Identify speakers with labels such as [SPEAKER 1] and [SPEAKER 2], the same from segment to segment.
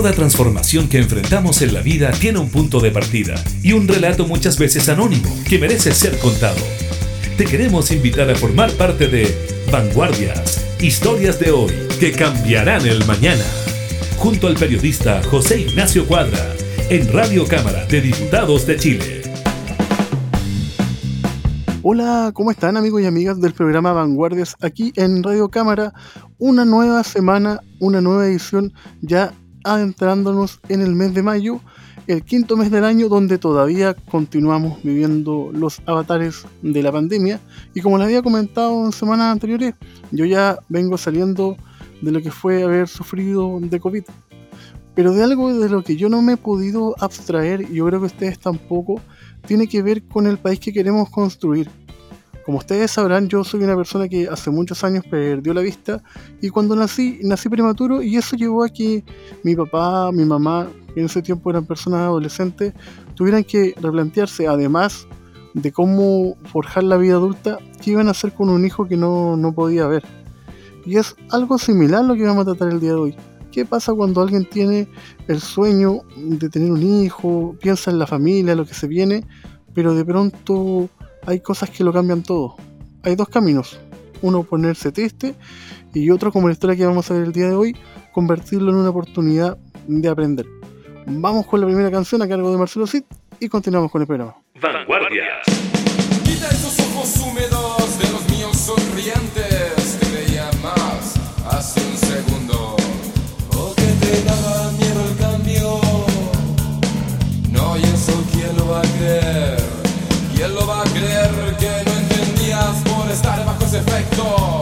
[SPEAKER 1] Toda transformación que enfrentamos en la vida tiene un punto de partida y un relato muchas veces anónimo que merece ser contado. Te queremos invitar a formar parte de Vanguardias, historias de hoy que cambiarán el mañana, junto al periodista José Ignacio Cuadra, en Radio Cámara de Diputados de Chile.
[SPEAKER 2] Hola, ¿cómo están amigos y amigas del programa Vanguardias aquí en Radio Cámara? Una nueva semana, una nueva edición ya adentrándonos en el mes de mayo, el quinto mes del año donde todavía continuamos viviendo los avatares de la pandemia. Y como les había comentado en semanas anteriores, yo ya vengo saliendo de lo que fue haber sufrido de COVID. Pero de algo de lo que yo no me he podido abstraer, y yo creo que ustedes tampoco, tiene que ver con el país que queremos construir. Como ustedes sabrán, yo soy una persona que hace muchos años perdió la vista y cuando nací, nací prematuro y eso llevó a que mi papá, mi mamá, que en ese tiempo eran personas adolescentes, tuvieran que replantearse, además de cómo forjar la vida adulta, qué iban a hacer con un hijo que no, no podía ver. Y es algo similar lo que vamos a tratar el día de hoy. ¿Qué pasa cuando alguien tiene el sueño de tener un hijo, piensa en la familia, lo que se viene, pero de pronto hay cosas que lo cambian todo. Hay dos caminos. Uno ponerse triste y otro, como la historia que vamos a ver el día de hoy, convertirlo en una oportunidad de aprender. Vamos con la primera canción a cargo de Marcelo Cid y continuamos con el programa.
[SPEAKER 1] Vanguardias.
[SPEAKER 3] Quita esos ojos húmedos estar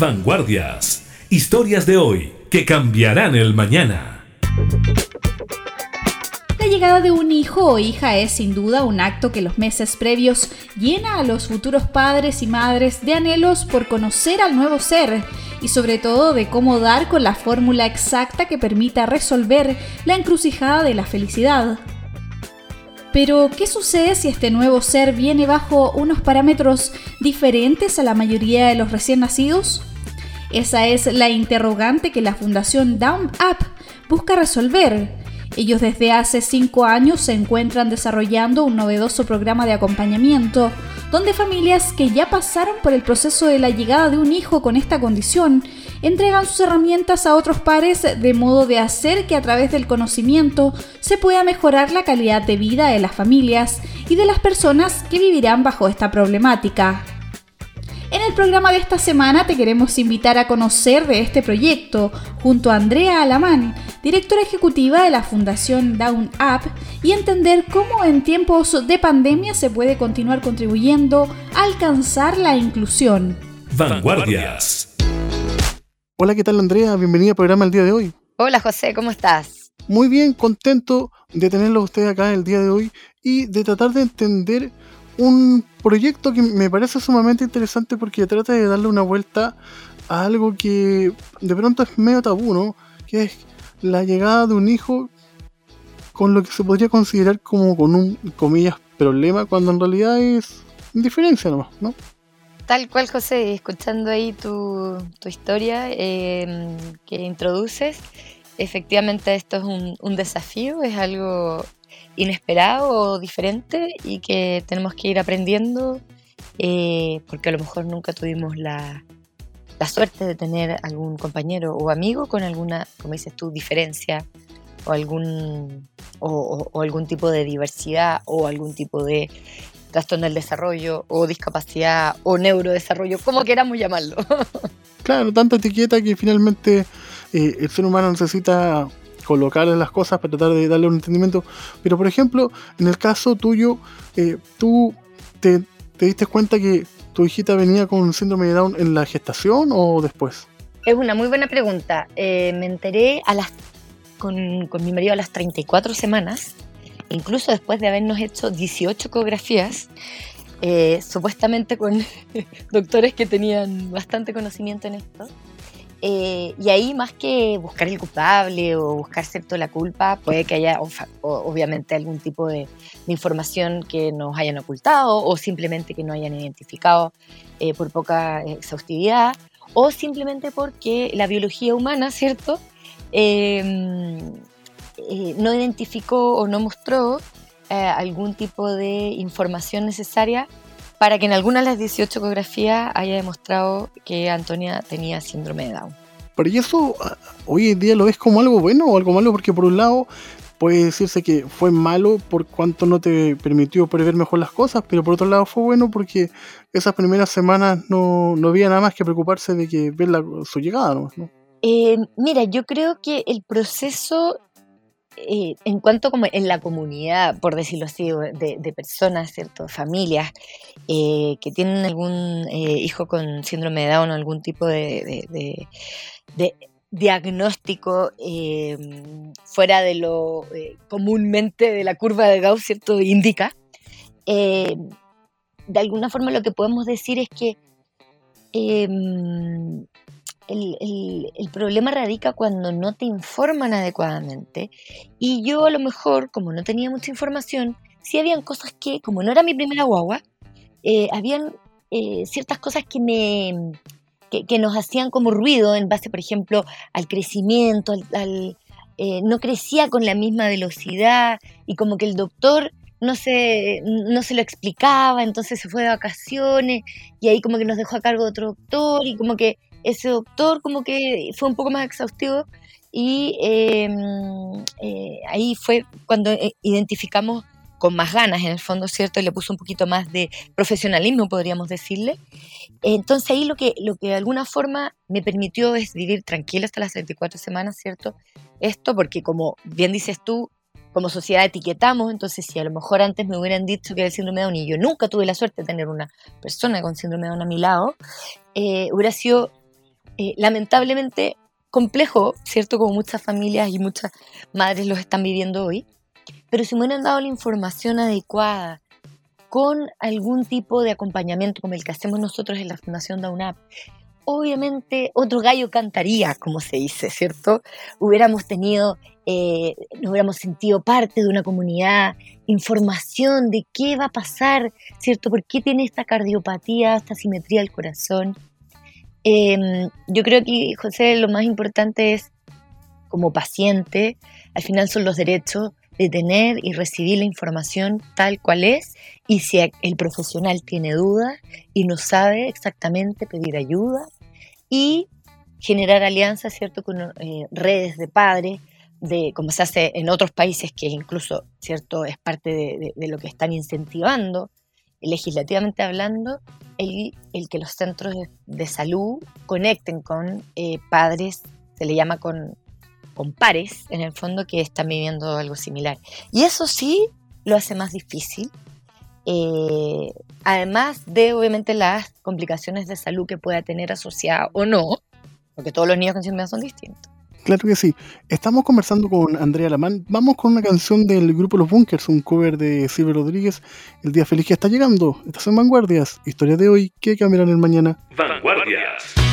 [SPEAKER 4] Vanguardias. Historias de hoy que cambiarán el mañana.
[SPEAKER 5] La llegada de un hijo o hija es sin duda un acto que los meses previos llena a los futuros padres y madres de anhelos por conocer al nuevo ser y sobre todo de cómo dar con la fórmula exacta que permita resolver la encrucijada de la felicidad. Pero, ¿qué sucede si este nuevo ser viene bajo unos parámetros diferentes a la mayoría de los recién nacidos? Esa es la interrogante que la Fundación Down Up busca resolver. Ellos desde hace cinco años se encuentran desarrollando un novedoso programa de acompañamiento, donde familias que ya pasaron por el proceso de la llegada de un hijo con esta condición entregan sus herramientas a otros pares de modo de hacer que a través del conocimiento se pueda mejorar la calidad de vida de las familias y de las personas que vivirán bajo esta problemática. En el programa de esta semana te queremos invitar a conocer de este proyecto junto a Andrea Alamán, directora ejecutiva de la Fundación Down Up, y entender cómo en tiempos de pandemia se puede continuar contribuyendo a alcanzar la inclusión.
[SPEAKER 4] Vanguardias.
[SPEAKER 2] Hola, ¿qué tal Andrea? Bienvenida al programa el día de hoy.
[SPEAKER 6] Hola José, ¿cómo estás?
[SPEAKER 2] Muy bien, contento de tenerlo a usted acá el día de hoy y de tratar de entender un proyecto que me parece sumamente interesante porque trata de darle una vuelta a algo que de pronto es medio tabú, ¿no? Que es la llegada de un hijo con lo que se podría considerar como con un, comillas, problema, cuando en realidad es indiferencia nomás, ¿no?
[SPEAKER 6] Tal cual, José, escuchando ahí tu, tu historia eh, que introduces, efectivamente esto es un, un desafío, es algo inesperado o diferente y que tenemos que ir aprendiendo eh, porque a lo mejor nunca tuvimos la, la, suerte de tener algún compañero o amigo con alguna, como dices tú, diferencia o algún, o, o, algún tipo de diversidad o algún tipo de trastorno del desarrollo o discapacidad o neurodesarrollo, como queramos llamarlo.
[SPEAKER 2] claro, tanta etiqueta que finalmente eh, el ser humano necesita colocarle las cosas para tratar de darle un entendimiento. Pero por ejemplo, en el caso tuyo, eh, tú te, te, diste cuenta que tu hijita venía con síndrome de Down en la gestación o después?
[SPEAKER 6] Es una muy buena pregunta. Eh, me enteré a las, con, con, mi marido a las 34 semanas, incluso después de habernos hecho 18 ecografías, eh, supuestamente con doctores que tenían bastante conocimiento en esto. Eh, y ahí más que buscar el culpable o buscar cierto la culpa, puede que haya obviamente algún tipo de, información que nos hayan ocultado o simplemente que no hayan identificado eh, por poca exhaustividad o simplemente porque la biología humana, ¿cierto? Eh, no identificó o no mostró algún tipo de información necesaria para que en alguna de las 18 ecografías haya demostrado que Antonia tenía síndrome de Down.
[SPEAKER 2] Pero ¿y eso hoy en día lo ves como algo bueno o algo malo? Porque por un lado puede decirse que fue malo por cuanto no te permitió prever mejor las cosas, pero por otro lado fue bueno porque esas primeras semanas no, no había nada más que preocuparse de que ver la, su llegada. ¿no?
[SPEAKER 6] Eh, mira, yo creo que el proceso eh, en cuanto como en la comunidad, por decirlo así, de, personas, ¿cierto? familias eh, que tienen algún eh, hijo con síndrome de Down o algún tipo de, de, diagnóstico fuera de lo comúnmente de la curva de Gauss, ¿cierto? indica, de alguna forma lo que podemos decir es que el, el, el, problema radica cuando no te informan adecuadamente. Y yo a lo mejor, como no tenía mucha información, sí habían cosas que, como no era mi primera guagua, eh, habían eh, ciertas cosas que me que, que, nos hacían como ruido en base, por ejemplo, al crecimiento, al, al eh, no crecía con la misma velocidad y como que el doctor no se, no se lo explicaba, entonces se fue de vacaciones y ahí como que nos dejó a cargo de otro doctor y como que ese doctor como que fue un poco más exhaustivo y eh, eh, ahí fue cuando eh, identificamos con más ganas, en el fondo, ¿cierto? Y le puso un poquito más de profesionalismo, podríamos decirle. Entonces ahí lo que, lo que de alguna forma me permitió es vivir tranquila hasta las 34 semanas, ¿cierto? Esto porque como bien dices tú, como sociedad etiquetamos, entonces si a lo mejor antes me hubieran dicho que era el síndrome de Down y yo nunca tuve la suerte de tener una persona con síndrome de Down a mi lado, eh, hubiera sido eh, lamentablemente complejo, ¿cierto? Como muchas familias y muchas madres los están viviendo hoy. Pero si me hubieran dado la información adecuada, con algún tipo de acompañamiento como el que hacemos nosotros en la Fundación DAUNAP, obviamente otro gallo cantaría, como se dice, ¿cierto? Hubiéramos tenido, eh, nos hubiéramos sentido parte de una comunidad, información de qué va a pasar, ¿cierto? ¿Por qué tiene esta cardiopatía, esta simetría del corazón? Em, yo creo que, José, lo más importante es, como paciente, al final son los derechos de tener y recibir la información tal cual es y si el profesional tiene dudas y no sabe exactamente pedir ayuda y generar alianzas, ¿cierto?, con eh, redes de padres, de, como se hace en otros países que incluso, ¿cierto?, es parte de, lo que están incentivando, legislativamente hablando, el, que los centros de, salud conecten con eh, padres, se le llama con con pares, en el fondo, que están viviendo algo similar. Y eso sí lo hace más difícil, eh, además de obviamente las complicaciones de salud que pueda tener asociada o no, porque todos los niños con síndrome son distintos.
[SPEAKER 2] Claro que sí. Estamos conversando con Andrea Lamán. Vamos con una canción del grupo Los Bunkers, un cover de Silvio Rodríguez. El día feliz que está llegando. Estas son Vanguardias. Historia de hoy que cambiarán el mañana.
[SPEAKER 4] Vanguardias.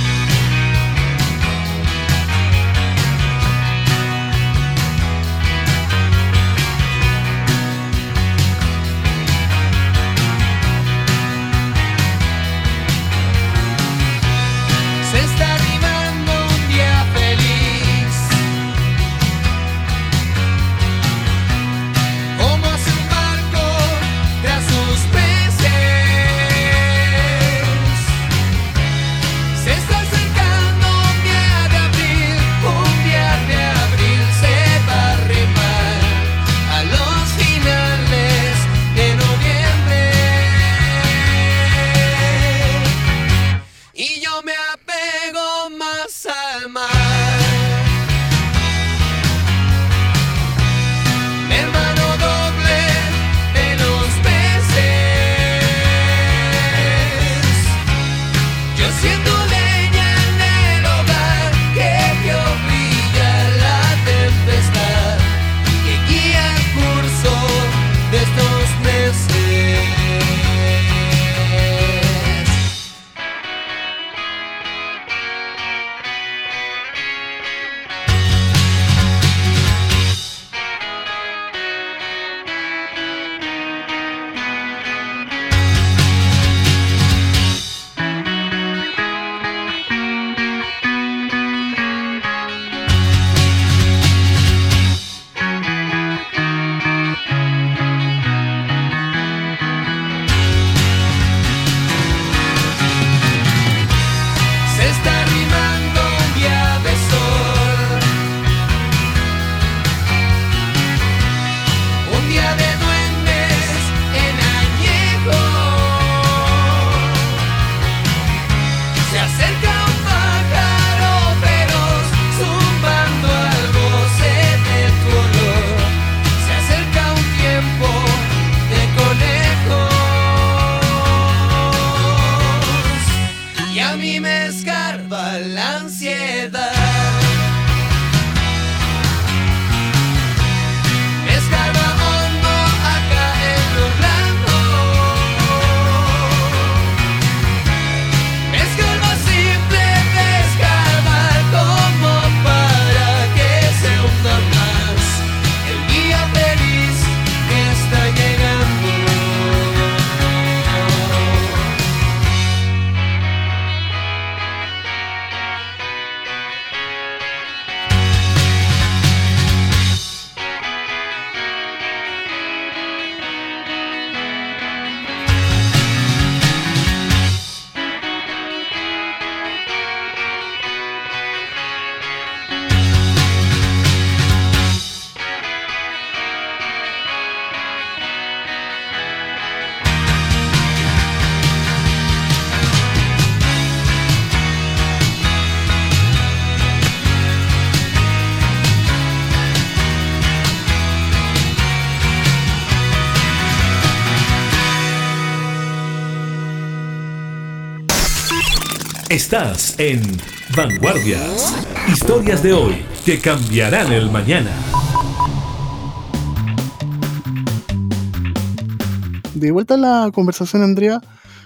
[SPEAKER 4] Estás en Vanguardias. Historias de hoy que cambiarán el mañana.
[SPEAKER 2] De vuelta a la conversación, Andrea.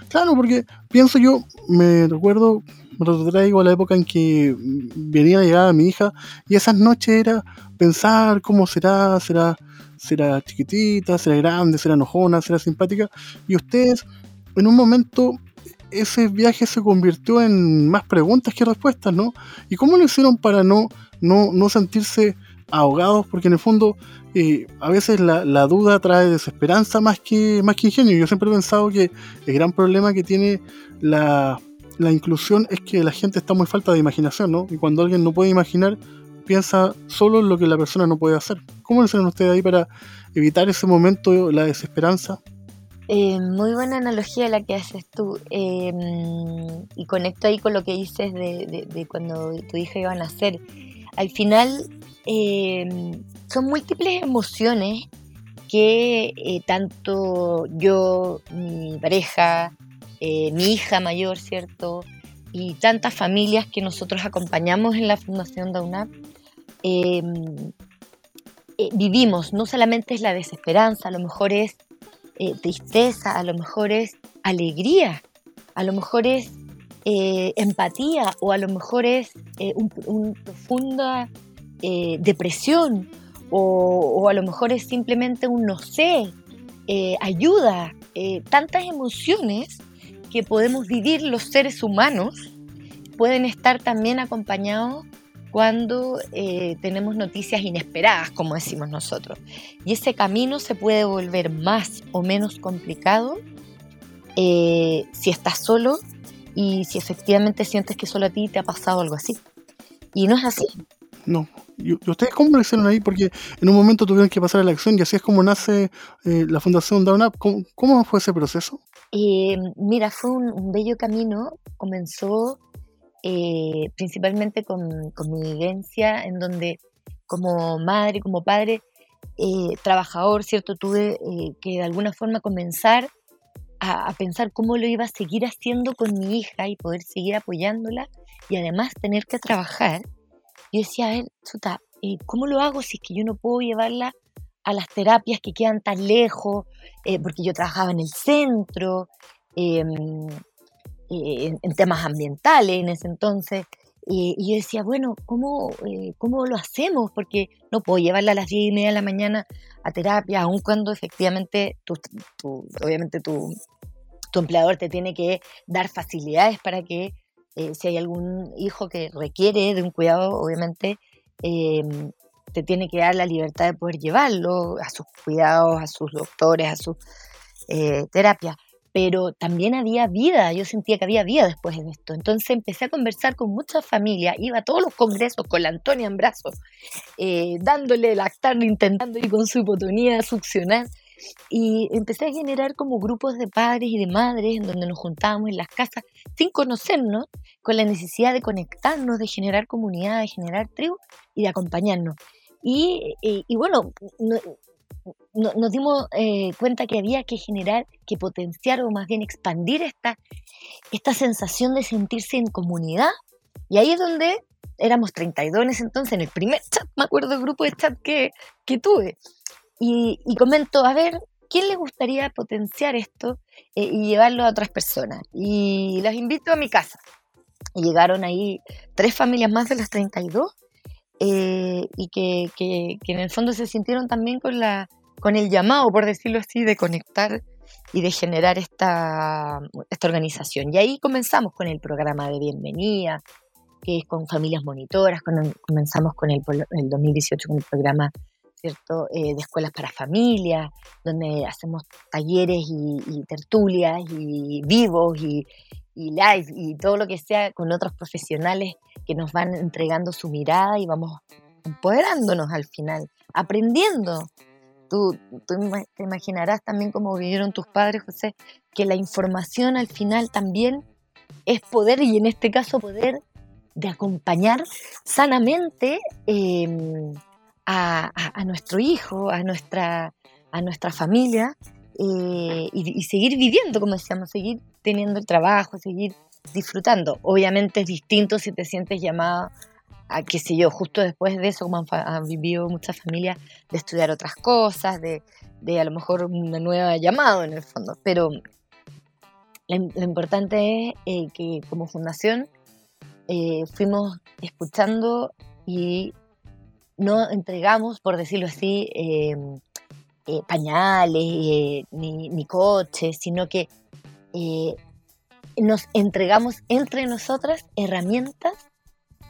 [SPEAKER 2] Claro, porque pienso yo, me recuerdo, me retraigo a la época en que venía a llegar a mi hija y esas noches era pensar cómo será, será, será chiquitita, será grande, será enojona, será simpática. Y ustedes, en un momento, ese viaje se convirtió en más preguntas que respuestas, ¿no? ¿Y cómo lo hicieron para no, no, no sentirse ahogados? Porque en el fondo eh, a veces la, la, duda trae desesperanza más que, más que ingenio. Yo siempre he pensado que el gran problema que tiene la, la inclusión es que la gente está muy falta de imaginación, ¿no? Y cuando alguien no puede imaginar, piensa solo en lo que la persona no puede hacer. ¿Cómo lo hicieron ustedes ahí para evitar ese momento, la desesperanza?
[SPEAKER 6] Eh, muy buena analogía la que haces tú. Eh, y conecto ahí con lo que dices de, de, cuando tu hija iba a nacer. Al final, eh, son múltiples emociones que tanto yo, mi pareja, mi hija mayor, ¿cierto? Y tantas familias que nosotros acompañamos en la Fundación DAUNAP, vivimos. No solamente es la desesperanza, a lo mejor es eh, tristeza, a lo mejor es alegría, a lo mejor es eh, empatía o a lo mejor es eh, una un profunda depresión o, o, a lo mejor es simplemente un no sé, ayuda, tantas emociones que podemos vivir los seres humanos pueden estar también acompañados cuando eh, tenemos noticias inesperadas, como decimos nosotros. Y ese camino se puede volver más o menos complicado eh, si estás solo y si efectivamente sientes que solo a ti te ha pasado algo así. Y no es así.
[SPEAKER 2] No. ¿Y ustedes cómo lo hicieron ahí? Porque en un momento tuvieron que pasar a la acción y así es como nace eh, la Fundación Down Up. ¿Cómo, ¿Cómo, fue ese proceso?
[SPEAKER 6] mira, fue un, un bello camino. Comenzó eh, principalmente con, mi vivencia, en donde como madre, como padre, eh, trabajador, ¿cierto? Tuve eh, que de alguna forma comenzar a, pensar cómo lo iba a seguir haciendo con mi hija y poder seguir apoyándola y además tener que trabajar. Yo decía, a ver, chuta, ¿cómo lo hago si es que yo no puedo llevarla a las terapias que quedan tan lejos? porque yo trabajaba en el centro, em, eh, en, temas ambientales en ese entonces. Y, yo decía, bueno, ¿cómo, eh, ¿cómo lo hacemos? Porque no puedo llevarla a las 10 y media de la mañana a terapia, aun cuando efectivamente, tu, obviamente tu, tu, empleador te tiene que dar facilidades para que eh, si hay algún hijo que requiere de un cuidado, obviamente te tiene que dar la libertad de poder llevarlo a sus cuidados, a sus doctores, a sus terapias pero también había vida, yo sentía que había vida después de esto. Entonces empecé a conversar con muchas familias, iba a todos los congresos con la Antonia en brazos, eh, dándole lactar, intentando ir con su hipotonía succionar. Y empecé a generar como grupos de padres y de madres en donde nos juntábamos en las casas sin conocernos, con la necesidad de conectarnos, de generar comunidad, de generar tribu y de acompañarnos. Y, y, y bueno, no, nos dimos eh, cuenta que había que generar, que potenciar o más bien expandir esta, esta sensación de sentirse en comunidad. Y ahí es donde éramos 32 en ese entonces, en el primer chat, me acuerdo del grupo de chat que, que tuve. Y, y, comento, a ver, ¿quién le gustaría potenciar esto eh, y llevarlo a otras personas? Y las invito a mi casa. Y llegaron ahí tres familias más de las 32 eh, y que, que, que, en el fondo se sintieron también con, la, con el llamado, por decirlo así, de conectar y de generar esta, esta organización. Y ahí comenzamos con el programa de bienvenida, que es con familias monitoras, con, comenzamos con el, el 2018 con el programa ¿cierto? Eh, de escuelas para familias, donde hacemos talleres y, y tertulias y vivos y, y live y todo lo que sea con otros profesionales que nos van entregando su mirada y vamos empoderándonos al final, aprendiendo. Tú, tú te imaginarás también cómo vivieron tus padres, José, que la información al final también es poder y en este caso poder de acompañar sanamente em, a, a, nuestro hijo, a nuestra, a nuestra familia eh, y, y, seguir viviendo, como decíamos, seguir teniendo el trabajo, seguir disfrutando. Obviamente es distinto si te sientes llamada a, qué sé yo, justo después de eso, como han, han vivido muchas familias, de estudiar otras cosas, de, de a lo mejor una nueva llamado en el fondo. Pero lo, im- lo importante es eh, que como fundación eh, fuimos escuchando y no entregamos, por decirlo así, eh, pañales ni coches, sino que eh, nos entregamos entre nosotras herramientas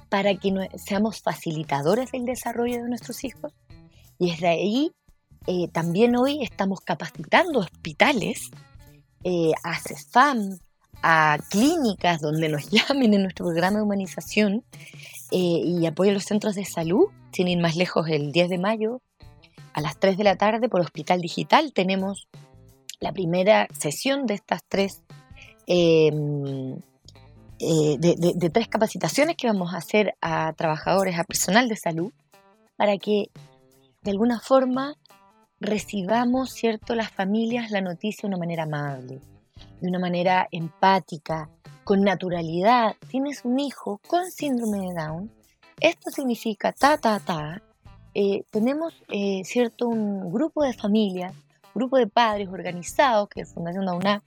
[SPEAKER 6] para que no- seamos facilitadores del desarrollo de nuestros hijos. Y desde ahí eh, también hoy estamos capacitando hospitales, eh, a CESFAM, a clínicas donde nos llamen en nuestro programa de humanización eh, y apoyo a los centros de salud, sin ir más lejos, el 10 de mayo a las 3 de la tarde por Hospital Digital tenemos la primera sesión de estas tres, eh, eh, de, de- de tres capacitaciones que vamos a hacer a trabajadores, a personal de salud, para que de alguna forma recibamos, ¿cierto?, las familias la noticia de una manera amable, de una manera empática, con naturalidad. Tienes un hijo con síndrome de Down, esto significa ta, ta, ta. Eh, tenemos, eh, ¿cierto?, un grupo de familias, grupo de padres organizados, que es Fundación Dauna,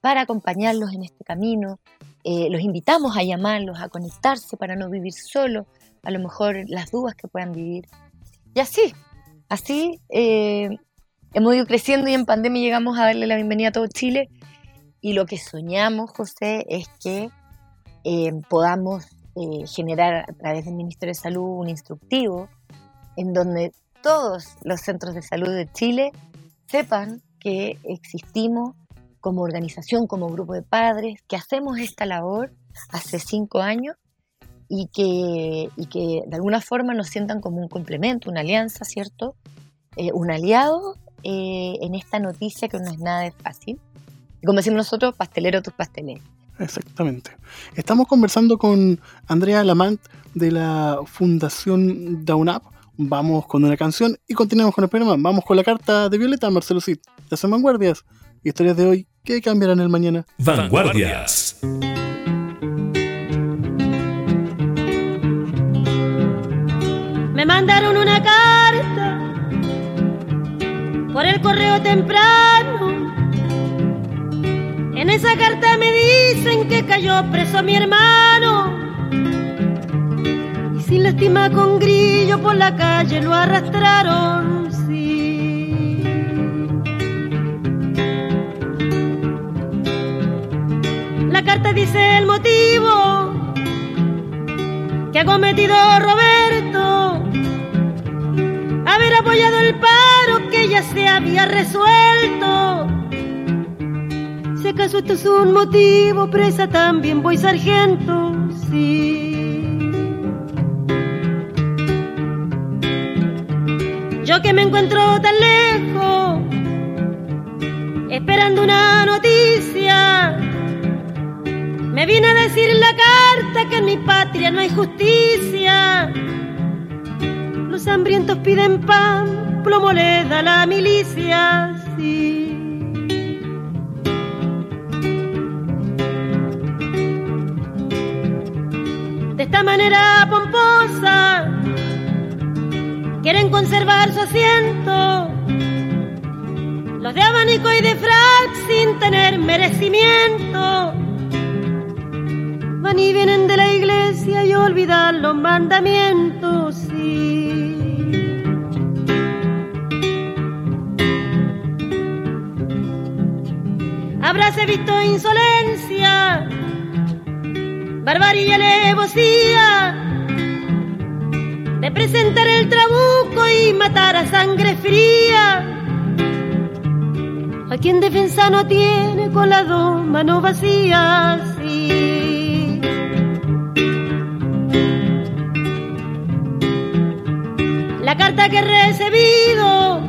[SPEAKER 6] para acompañarlos en este camino. Eh, los invitamos a llamarlos, a conectarse para no vivir solos, a lo mejor las dudas que puedan vivir. Y así, así eh, hemos ido creciendo y en pandemia llegamos a darle la bienvenida a todo Chile. Y lo que soñamos, José, es que eh, podamos eh, generar a través del Ministerio de Salud un instructivo en donde todos los centros de salud de Chile sepan que existimos como organización, como grupo de padres, que hacemos esta labor hace cinco años y que, y que de alguna forma nos sientan como un complemento, una alianza, ¿cierto? Eh, un aliado eh, en esta noticia que no es nada de fácil. Y como decimos nosotros, pastelero tus pasteles.
[SPEAKER 2] Exactamente. Estamos conversando con Andrea Lamant de la Fundación Down Vamos con una canción y continuamos con el programa. Vamos con la carta de Violeta, Marcelo Cid. Las vanguardias. Historias de hoy que cambiarán el mañana.
[SPEAKER 4] Vanguardias.
[SPEAKER 7] Me mandaron una carta por el correo temprano. En esa carta me dicen que cayó preso mi hermano. Y sin lástima con grillo por la calle lo arrastraron. Sí. La carta dice el motivo que ha cometido Roberto haber apoyado el paro que ya se había resuelto. Si acaso esto es un motivo, presa también voy sargento, sí. Yo que me encuentro tan lejos, esperando una noticia. Me vine a decir en la carta que en mi patria no hay justicia. Los hambrientos piden pan, plomo le da la milicia, sí. De esta manera pomposa, quieren conservar su asiento. Los de abanico y de frac sin tener merecimiento van y vienen de la iglesia y olvidan los mandamientos. Sí. Habráse visto insolencia, barbarie y alevosía presentar el trabuco y matar a sangre fría. A quien defensa no tiene con las dos manos vacías. La carta que he recibido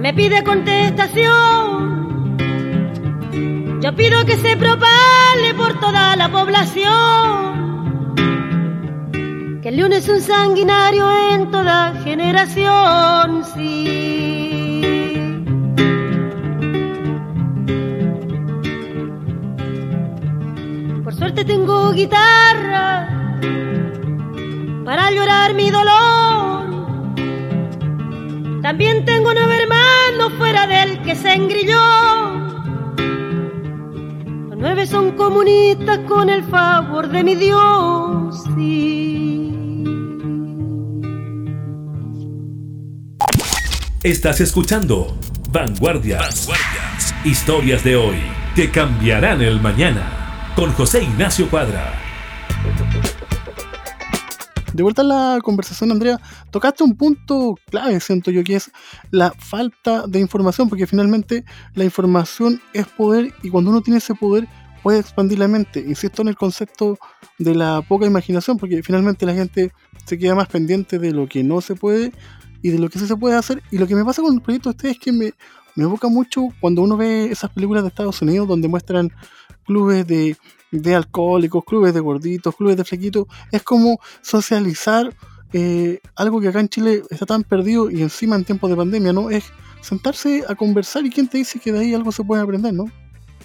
[SPEAKER 7] me pide contestación. Yo pido que se propale por toda la población. El león es un sanguinario en toda generación, sí. Por suerte tengo guitarra para llorar mi dolor. También tengo nueve hermanos fuera del que se engrilló. Los nueve son comunistas con el favor de mi Dios. Sí.
[SPEAKER 4] Estás escuchando Vanguardias. Vanguardias. Historias de hoy que cambiarán el mañana. Con José Ignacio Cuadra.
[SPEAKER 2] De vuelta a la conversación, Andrea, tocaste un punto clave, siento yo, que es la falta de información, porque finalmente la información es poder y cuando uno tiene ese poder puede expandir la mente. Insisto en el concepto de la poca imaginación, porque finalmente la gente se queda más pendiente de lo que no se puede y de lo que sí se puede hacer. Y lo que me pasa con el proyecto de ustedes es que me, me evoca mucho cuando uno ve esas películas de Estados Unidos donde muestran clubes de, de alcohólicos, clubes de gorditos, clubes de flequitos. Es como socializar eh, algo que acá en Chile está tan perdido y encima en tiempos de pandemia, ¿no? Es sentarse a conversar y quién te dice que de ahí algo se puede aprender, ¿no?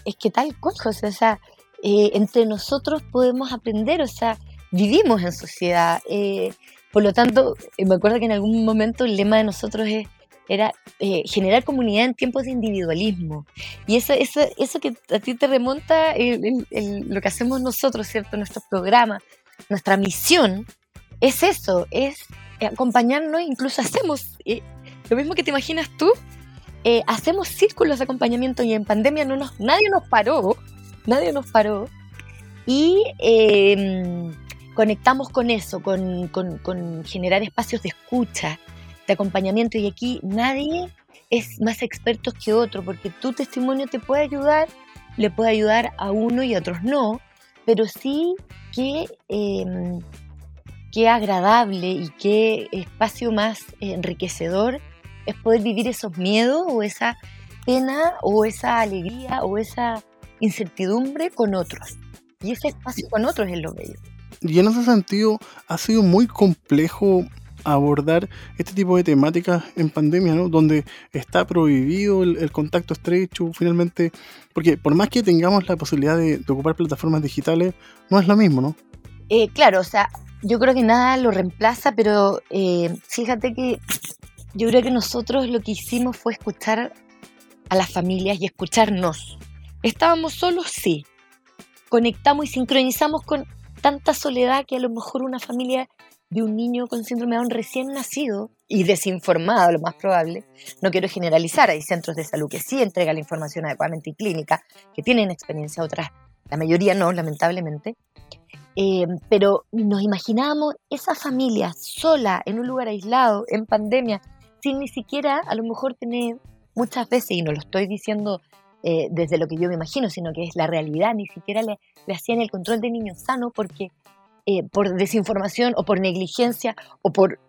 [SPEAKER 6] Es que tal cual, José, o sea, eh, entre nosotros podemos aprender, o sea, vivimos en sociedad. eh, por lo tanto, eh, me acuerdo que en algún momento el lema de nosotros es, era eh, generar comunidad en tiempos de individualismo. Y eso, eso, eso que a ti te remonta lo que hacemos nosotros, ¿cierto? Nuestros programas, nuestra misión, es eso, es acompañarnos, incluso hacemos eh, lo mismo que te imaginas tú, hacemos círculos de acompañamiento y en pandemia no nos, nadie nos paró, nadie nos paró y conectamos con eso, con, generar espacios de escucha, de acompañamiento y aquí nadie es más experto que otro porque tu testimonio te puede ayudar, le puede ayudar a uno y a otros no, pero sí que... eh, qué agradable y qué espacio más enriquecedor es poder vivir esos miedos o esa pena o esa alegría o esa incertidumbre con otros. Y ese espacio con otros es lo bello.
[SPEAKER 2] Y en ese sentido ha sido muy complejo abordar este tipo de temáticas en pandemia, ¿no? Donde está prohibido el, contacto estrecho, finalmente, porque por más que tengamos la posibilidad de, de ocupar plataformas digitales, no es lo mismo, ¿no?
[SPEAKER 6] Eh, claro, o sea, yo creo que nada lo reemplaza, pero eh, fíjate que yo creo que nosotros lo que hicimos fue escuchar a las familias y escucharnos. ¿Estábamos solos? Sí. Conectamos y sincronizamos con tanta soledad que a lo mejor una familia de un niño con síndrome de Down recién nacido y desinformado, lo más probable, no quiero generalizar, hay centros de salud que sí entregan la información adecuadamente y clínica, que tienen experiencia, otras, la mayoría no, lamentablemente, eh, pero nos imaginábamos esa familia sola, en un lugar aislado, en pandemia, sin ni siquiera a lo mejor tener muchas veces, y no lo estoy diciendo eh, desde lo que yo me imagino, sino que es la realidad, ni siquiera le, hacían el control de niños sanos porque eh, por desinformación o por negligencia o por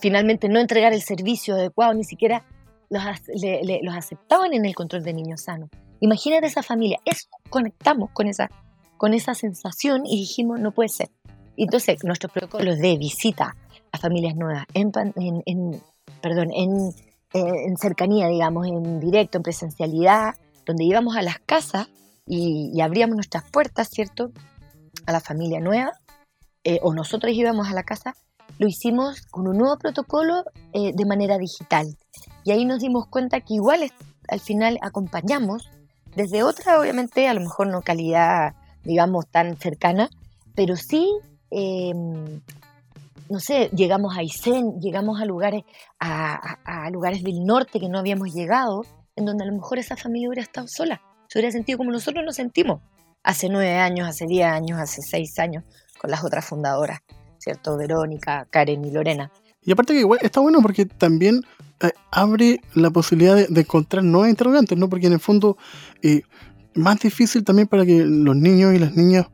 [SPEAKER 6] finalmente no entregar el servicio adecuado, ni siquiera los, le- le- aceptaban en el control de niños sanos. Imagínate esa familia, eso conectamos con esa con esa sensación y dijimos, no puede ser. Entonces, nuestros protocolos de visita a familias nuevas, en, perdón, eh, en cercanía, digamos, en directo, en presencialidad, donde íbamos a las casas y, abríamos nuestras puertas, ¿cierto? A la familia nueva, eh, o nosotros íbamos a la casa, lo hicimos con un nuevo protocolo eh, de manera digital. Y ahí nos dimos cuenta que igual al final acompañamos desde otra, obviamente, a lo mejor no calidad digamos, tan cercana, pero sí, eh, no sé, llegamos a Aysén, llegamos a lugares, a lugares del norte que no habíamos llegado, en donde a lo mejor esa familia hubiera estado sola, se hubiera sentido como nosotros nos sentimos hace nueve años, hace diez años, hace seis años, con las otras fundadoras, ¿cierto? Verónica, Karen y Lorena.
[SPEAKER 2] Y aparte que igual está bueno porque también eh, abre la posibilidad de, encontrar nuevas interrogantes, ¿no? Porque en el fondo eh, más difícil también para que los niños y las niñas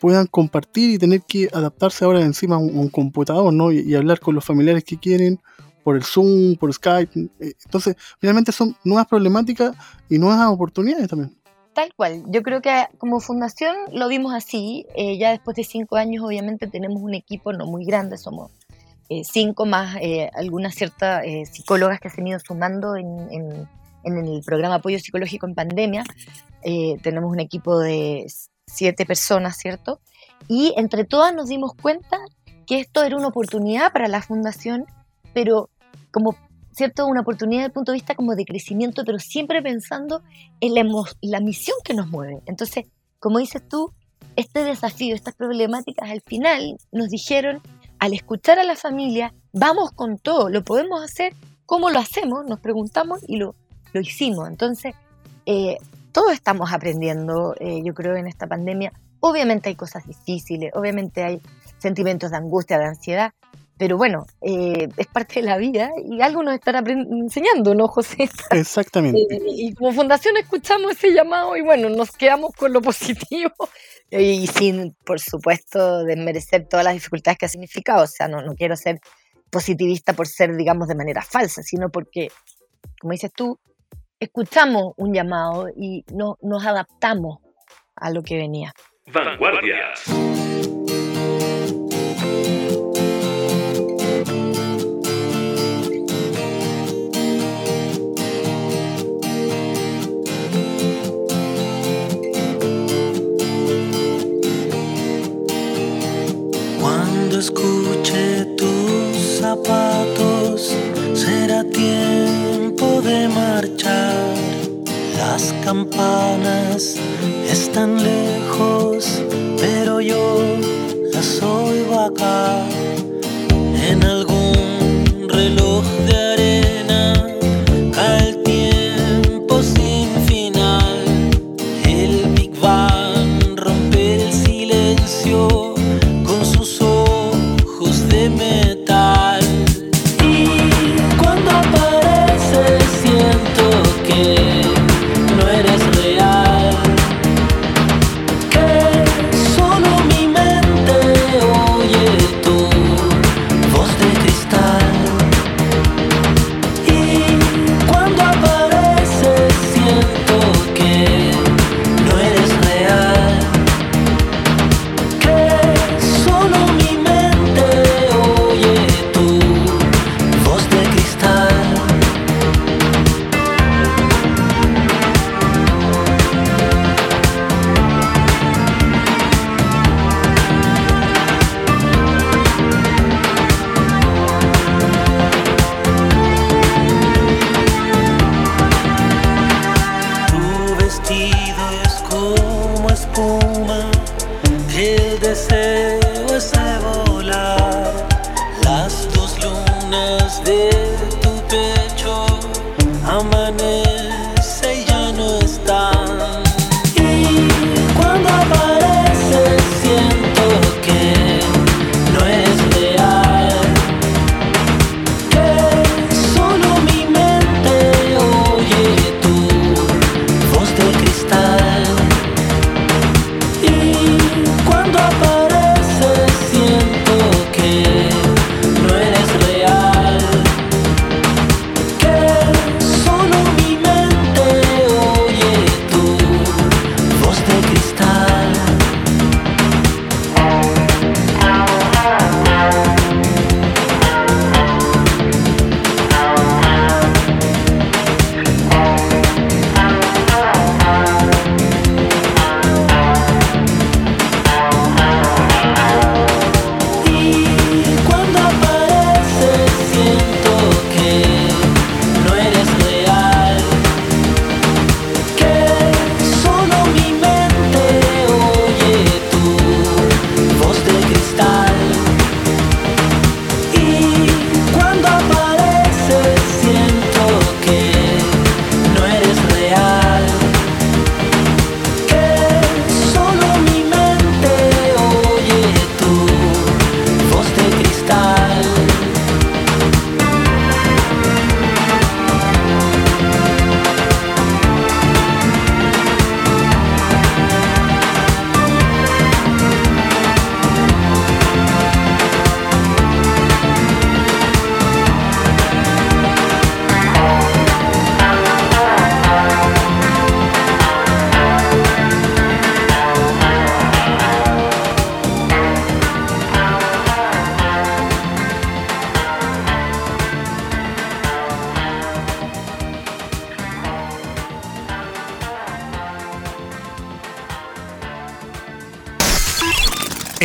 [SPEAKER 2] puedan compartir y tener que adaptarse ahora encima a un, computador, ¿no? Y hablar con los familiares que quieren por el Zoom, por Skype. eh, Entonces, finalmente son nuevas problemáticas y nuevas oportunidades también.
[SPEAKER 6] Tal cual, yo creo que como fundación lo vimos así, eh, ya después de cinco años obviamente tenemos un equipo no muy grande, somos eh, cinco más algunas ciertas psicólogas que se han ido sumando en, en- en el programa apoyo psicológico en pandemia, tenemos un equipo de siete personas, ¿cierto? Y entre todas nos dimos cuenta que esto era una oportunidad para la fundación, pero como, ¿cierto? Una oportunidad desde el punto de vista como de crecimiento, pero siempre pensando en la, la misión que nos mueve. Entonces, como dices tú, este desafío, estas problemáticas, al final nos dijeron, al escuchar a la familia, vamos con todo, lo podemos hacer, ¿cómo lo hacemos? Nos preguntamos y lo, lo hicimos. Entonces, eh, todos estamos aprendiendo, eh, yo creo, en esta pandemia. Obviamente hay cosas difíciles, obviamente hay sentimientos de angustia, de ansiedad, pero bueno, eh, es parte de la vida y algo nos están enseñando, ¿no, José?
[SPEAKER 2] Exactamente.
[SPEAKER 6] y como fundación escuchamos ese llamado y bueno, nos quedamos con lo positivo y sin, por supuesto, desmerecer todas las dificultades que ha significado. O sea, no, no quiero ser positivista por ser, digamos, de manera falsa, sino porque, como dices tú, escuchamos un llamado y no, nos adaptamos a lo que venía.
[SPEAKER 4] Vanguardia.
[SPEAKER 8] Zapatos, será tiempo de marchar. Las campanas están lejos, pero yo las oigo acá. En algún reloj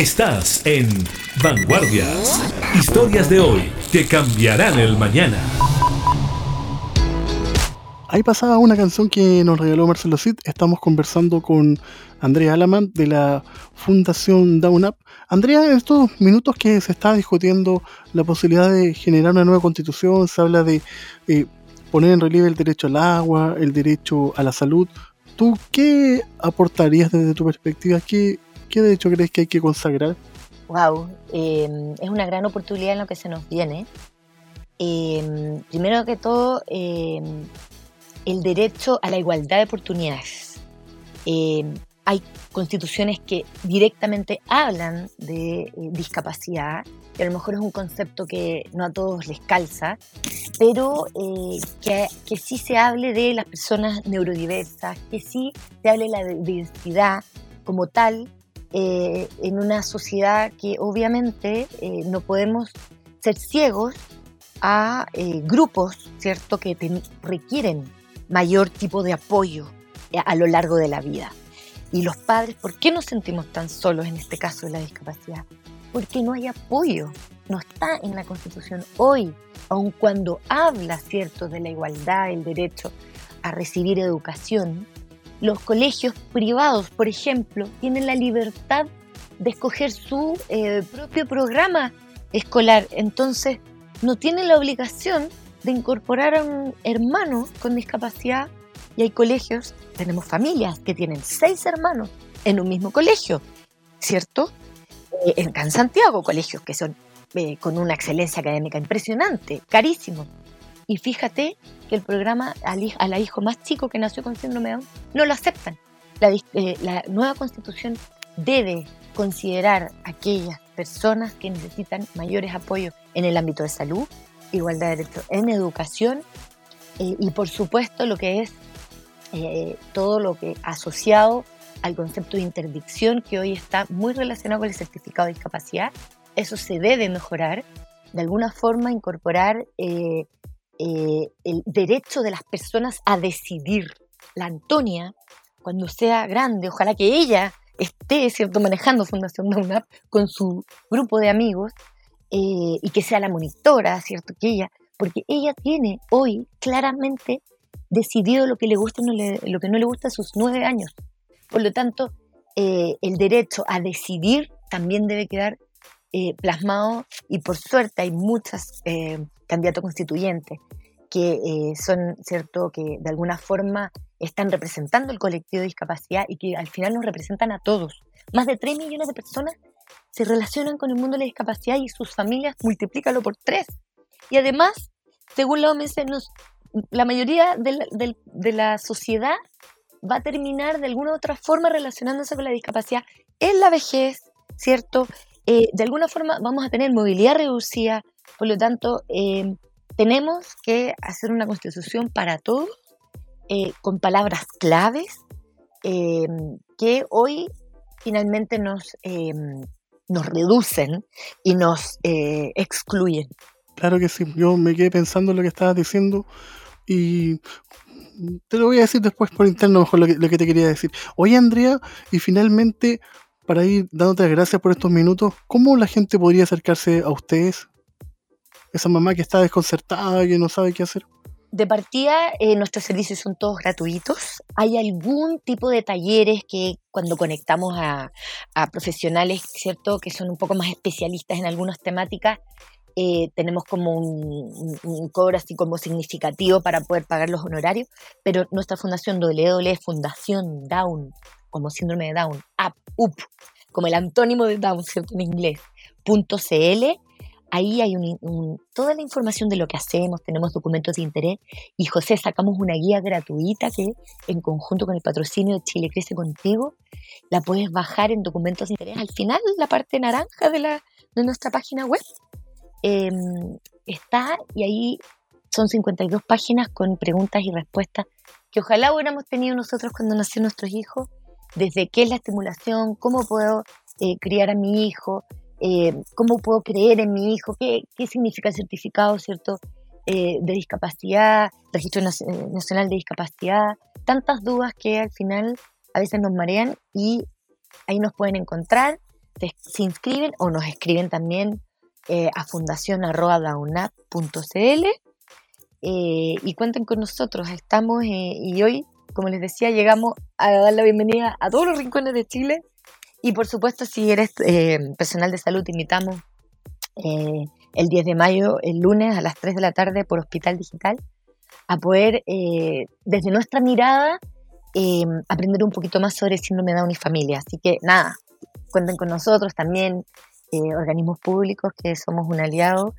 [SPEAKER 4] Estás en Vanguardias. Historias de hoy que cambiarán el mañana.
[SPEAKER 2] Ahí pasaba una canción que nos regaló Marcelo Cid. Estamos conversando con Andrea Alaman de la Fundación Down Up. Andrea, en estos minutos que se está discutiendo la posibilidad de generar una nueva constitución, se habla de eh, poner en relieve el derecho al agua, el derecho a la salud. ¿Tú qué aportarías desde tu perspectiva? ¿Qué, qué derecho crees que hay que consagrar?
[SPEAKER 6] Wow, eh, es una gran oportunidad en lo que se nos viene. Eh, primero que todo, eh, el derecho a la igualdad de oportunidades. Hay constituciones que directamente hablan de eh, discapacidad, y a lo mejor es un concepto que no a todos les calza, pero eh, que, que sí se hable de las personas neurodiversas, que sí se hable de la diversidad como tal eh, en una sociedad que obviamente eh, no podemos ser ciegos a eh, grupos, ¿cierto?, que ten- requieren mayor tipo de apoyo eh, a lo largo de la vida. Y los padres, ¿por qué nos sentimos tan solos en este caso de la discapacidad? Porque no hay apoyo, no está en la Constitución hoy, aun cuando habla, ¿cierto?, de la igualdad, el derecho a recibir educación, los colegios privados, por ejemplo, tienen la libertad de escoger su eh, propio programa escolar. Entonces, no tienen la obligación de incorporar a un hermano con discapacidad. Y hay colegios, tenemos familias que tienen seis hermanos en un mismo colegio, ¿cierto? Eh, en en Santiago, colegios que son eh, con una excelencia académica impresionante, carísimos. Y fíjate que el programa al, a la hijo más chico que nació con síndrome de Down no lo aceptan. Eh, la nueva constitución debe considerar aquellas personas que necesitan mayores apoyos en el ámbito de salud, igualdad de derechos en educación eh, y por supuesto lo que es eh, todo lo que asociado al concepto de interdicción que hoy está muy relacionado con el certificado de discapacidad. Eso se debe mejorar, de alguna forma incorporar eh, eh, el derecho de las personas a decidir. La Antonia, cuando sea grande, ojalá que ella esté cierto manejando Fundación Down con su grupo de amigos eh, y que sea la monitora, cierto que ella, porque ella tiene hoy claramente decidido lo que le gusta y no lo que no le gusta a sus nueve años. Por lo tanto, eh, el derecho a decidir también debe quedar eh, plasmado y por suerte hay muchas candidatos constituyentes que eh, son, ¿cierto?, que de alguna forma están representando el colectivo de discapacidad y que al final nos representan a todos. Más de 3 millones de personas se relacionan con el mundo de la discapacidad y sus familias multiplícalo por 3. Y además, según la OMS, nos- la mayoría de la, del- de la sociedad va a terminar de alguna u otra forma relacionándose con la discapacidad en la vejez, ¿cierto? Eh, de alguna forma vamos a tener movilidad reducida, por lo tanto, eh, tenemos que hacer una constitución para todos, eh, con palabras claves, eh, que hoy finalmente nos, nos reducen y nos excluyen.
[SPEAKER 2] Claro que sí, yo me quedé pensando en lo que estabas diciendo y te lo voy a decir después por interno mejor lo que, lo que te quería decir. Oye Andrea, y finalmente, para ir dándote las gracias por estos minutos, ¿cómo la gente podría acercarse a ustedes? Esa mamá que está desconcertada, que no sabe qué hacer.
[SPEAKER 6] De partida, eh, nuestros servicios son todos gratuitos. Hay algún tipo de talleres que cuando conectamos a, a profesionales, ¿cierto?, que son un poco más especialistas en algunas temáticas, eh, tenemos como un, un- cobro así como significativo para poder pagar los honorarios, pero nuestra fundación WW Fundación Down, como síndrome de Down, up, up, como el antónimo de Down, ¿cierto?, en inglés, punto .cl, ahí hay un- un- toda la información de lo que hacemos, tenemos documentos de interés y José, sacamos una guía gratuita que en conjunto con el patrocinio de Chile Crece Contigo, la puedes bajar en documentos de interés. Al final, la parte naranja de, la, de nuestra página web eh, está y ahí son 52 páginas con preguntas y respuestas que ojalá hubiéramos tenido nosotros cuando nacieron nuestros hijos, desde qué es la estimulación, cómo puedo eh, criar a mi hijo, eh, cómo puedo creer en mi hijo, qué, significa el certificado, ¿cierto? Eh, de discapacidad, registro eh, nacional de discapacidad, tantas dudas que al final a veces nos marean y ahí nos pueden encontrar se, inscriben o nos escriben también a fundación.daunap.cl y cuenten con nosotros. Estamos y hoy, como les decía, llegamos a dar la bienvenida a todos los rincones de Chile. Y por supuesto, si eres eh, personal de salud, te invitamos eh, el 10 de mayo, el lunes a las 3 de la tarde por Hospital Digital, a poder, eh, desde nuestra mirada, eh, aprender un poquito más sobre síndrome de Down y familia. Así que nada, cuenten con nosotros también, eh, organismos públicos, que somos un aliado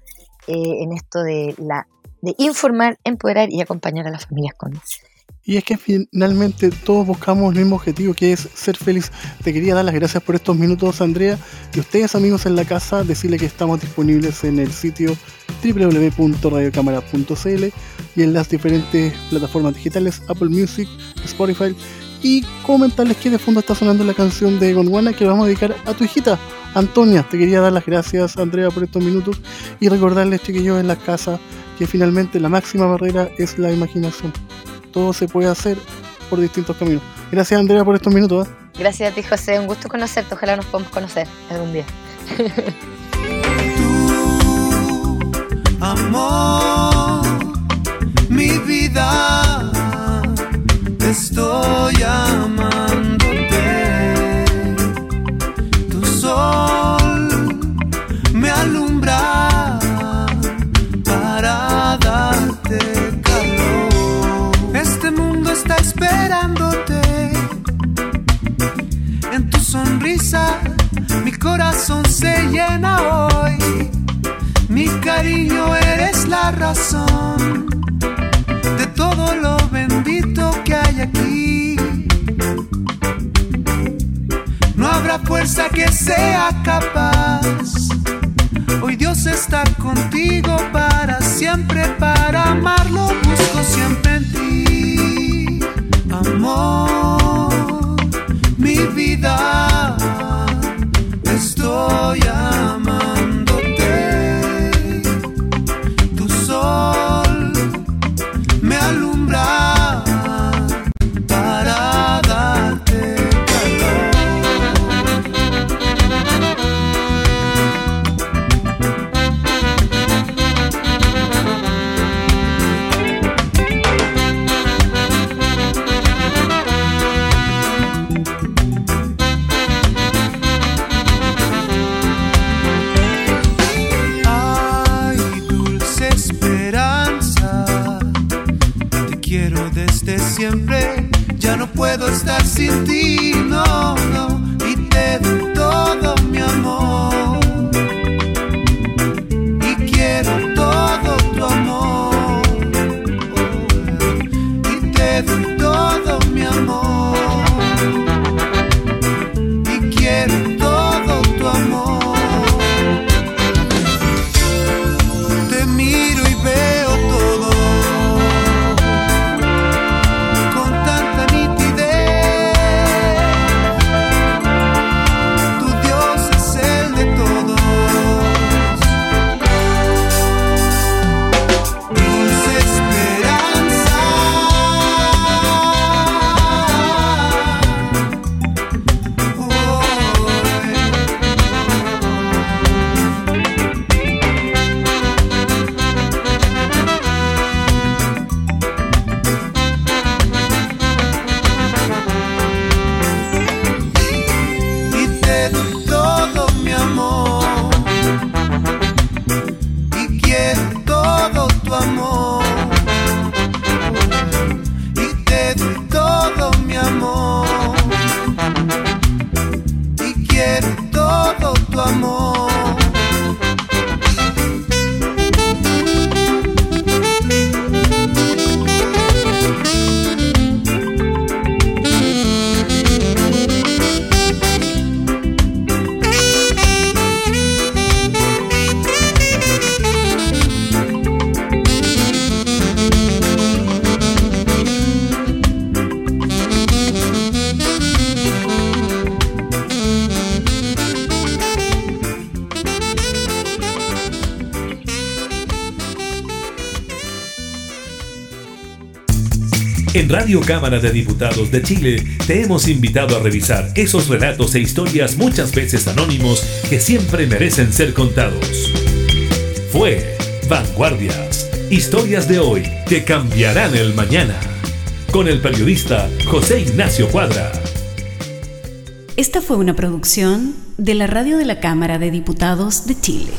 [SPEAKER 6] en esto de, la, de informar, empoderar y acompañar a las familias con
[SPEAKER 2] Y es que finalmente todos buscamos el mismo objetivo que es ser feliz. Te quería dar las gracias por estos minutos, Andrea. Y ustedes, amigos en la casa, decirle que estamos disponibles en el sitio www.radiocámara.cl y en las diferentes plataformas digitales, Apple Music, Spotify. Y comentarles que de fondo está sonando la canción de Gondwana que vamos a dedicar a tu hijita, Antonia. Te quería dar las gracias, Andrea, por estos minutos y recordarles, chiquillos, en la casa que finalmente la máxima barrera es la imaginación todo se puede hacer por distintos caminos. Gracias Andrea por estos minutos. ¿eh?
[SPEAKER 6] Gracias a ti, José. Un gusto conocerte. Ojalá nos podamos conocer algún día.
[SPEAKER 9] amor, mi vida, estoy amándote. Corazón se llena hoy. Mi cariño eres la razón de todo lo bendito que hay aquí. No habrá fuerza que sea capaz. Hoy Dios está contigo para siempre, para amarlo. Busco siempre en ti, amor, mi vida. Estoy amándote.
[SPEAKER 1] Radio Cámara de Diputados de Chile te hemos invitado a revisar esos relatos e historias muchas veces anónimos que siempre merecen ser contados. Fue Vanguardias, historias de hoy que cambiarán el mañana. Con el periodista José Ignacio Cuadra.
[SPEAKER 10] Esta fue una producción de la Radio de la Cámara de Diputados de Chile.